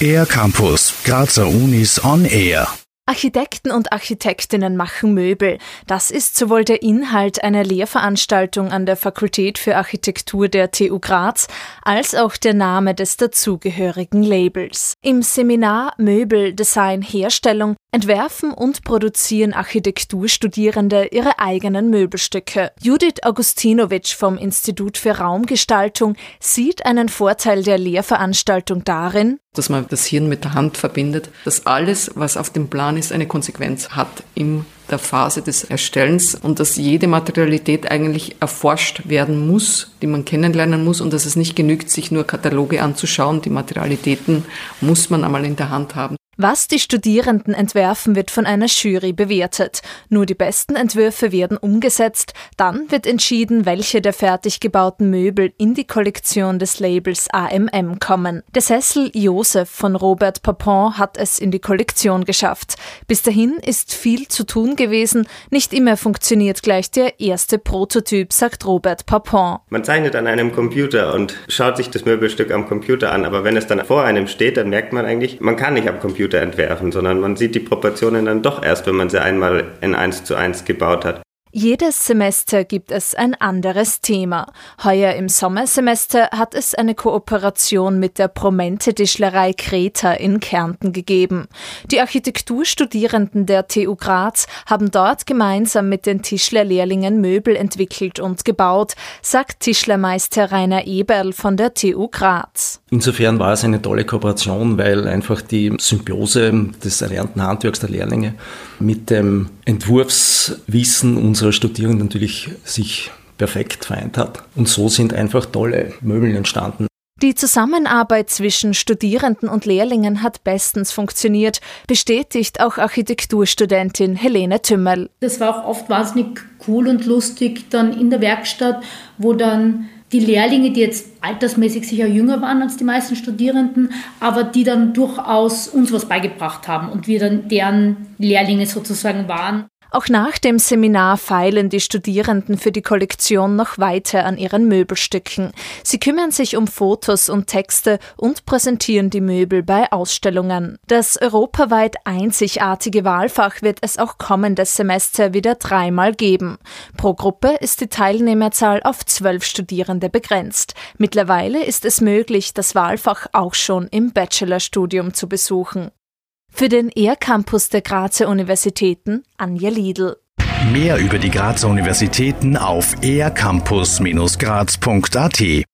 Air Campus, Grazer Unis on Air. Architekten und Architektinnen machen Möbel. Das ist sowohl der Inhalt einer Lehrveranstaltung an der Fakultät für Architektur der TU Graz als auch der Name des dazugehörigen Labels. Im Seminar Möbel, Design, Herstellung entwerfen und produzieren Architekturstudierende ihre eigenen Möbelstücke. Judith Augustinovic vom Institut für Raumgestaltung sieht einen Vorteil der Lehrveranstaltung darin, dass man das Hirn mit der Hand verbindet, dass alles, was auf dem Plan ist, eine Konsequenz hat in der Phase des Erstellens und dass jede Materialität eigentlich erforscht werden muss, die man kennenlernen muss und dass es nicht genügt, sich nur Kataloge anzuschauen. Die Materialitäten muss man einmal in der Hand haben. Was die Studierenden entwerfen, wird von einer Jury bewertet. Nur die besten Entwürfe werden umgesetzt. Dann wird entschieden, welche der fertig gebauten Möbel in die Kollektion des Labels AMM kommen. Der Sessel Josef von Robert Papon hat es in die Kollektion geschafft. Bis dahin ist viel zu tun gewesen. Nicht immer funktioniert gleich der erste Prototyp, sagt Robert Papon. Man zeichnet an einem Computer und schaut sich das Möbelstück am Computer an. Aber wenn es dann vor einem steht, dann merkt man eigentlich, man kann nicht am Computer Computer entwerfen, sondern man sieht die Proportionen dann doch erst, wenn man sie einmal in 1 zu 1 gebaut hat. Jedes Semester gibt es ein anderes Thema. Heuer im Sommersemester hat es eine Kooperation mit der Promente Tischlerei Kreta in Kärnten gegeben. Die Architekturstudierenden der TU Graz haben dort gemeinsam mit den Tischlerlehrlingen Möbel entwickelt und gebaut, sagt Tischlermeister Rainer Eberl von der TU Graz. Insofern war es eine tolle Kooperation, weil einfach die Symbiose des erlernten Handwerks der Lehrlinge mit dem Entwurfswissen unserer Studierenden natürlich sich perfekt vereint hat. Und so sind einfach tolle Möbel entstanden. Die Zusammenarbeit zwischen Studierenden und Lehrlingen hat bestens funktioniert, bestätigt auch Architekturstudentin Helene Tümmel. Das war auch oft wahnsinnig cool und lustig dann in der Werkstatt, wo dann die Lehrlinge, die jetzt altersmäßig sicher jünger waren als die meisten Studierenden, aber die dann durchaus uns was beigebracht haben und wir dann deren Lehrlinge sozusagen waren. Auch nach dem Seminar feilen die Studierenden für die Kollektion noch weiter an ihren Möbelstücken. Sie kümmern sich um Fotos und Texte und präsentieren die Möbel bei Ausstellungen. Das europaweit einzigartige Wahlfach wird es auch kommendes Semester wieder dreimal geben. Pro Gruppe ist die Teilnehmerzahl auf zwölf Studierende begrenzt. Mittlerweile ist es möglich, das Wahlfach auch schon im Bachelorstudium zu besuchen. Für den ER-Campus der Grazer Universitäten Anja Liedl. Mehr über die Grazer Universitäten auf ercampus-graz.at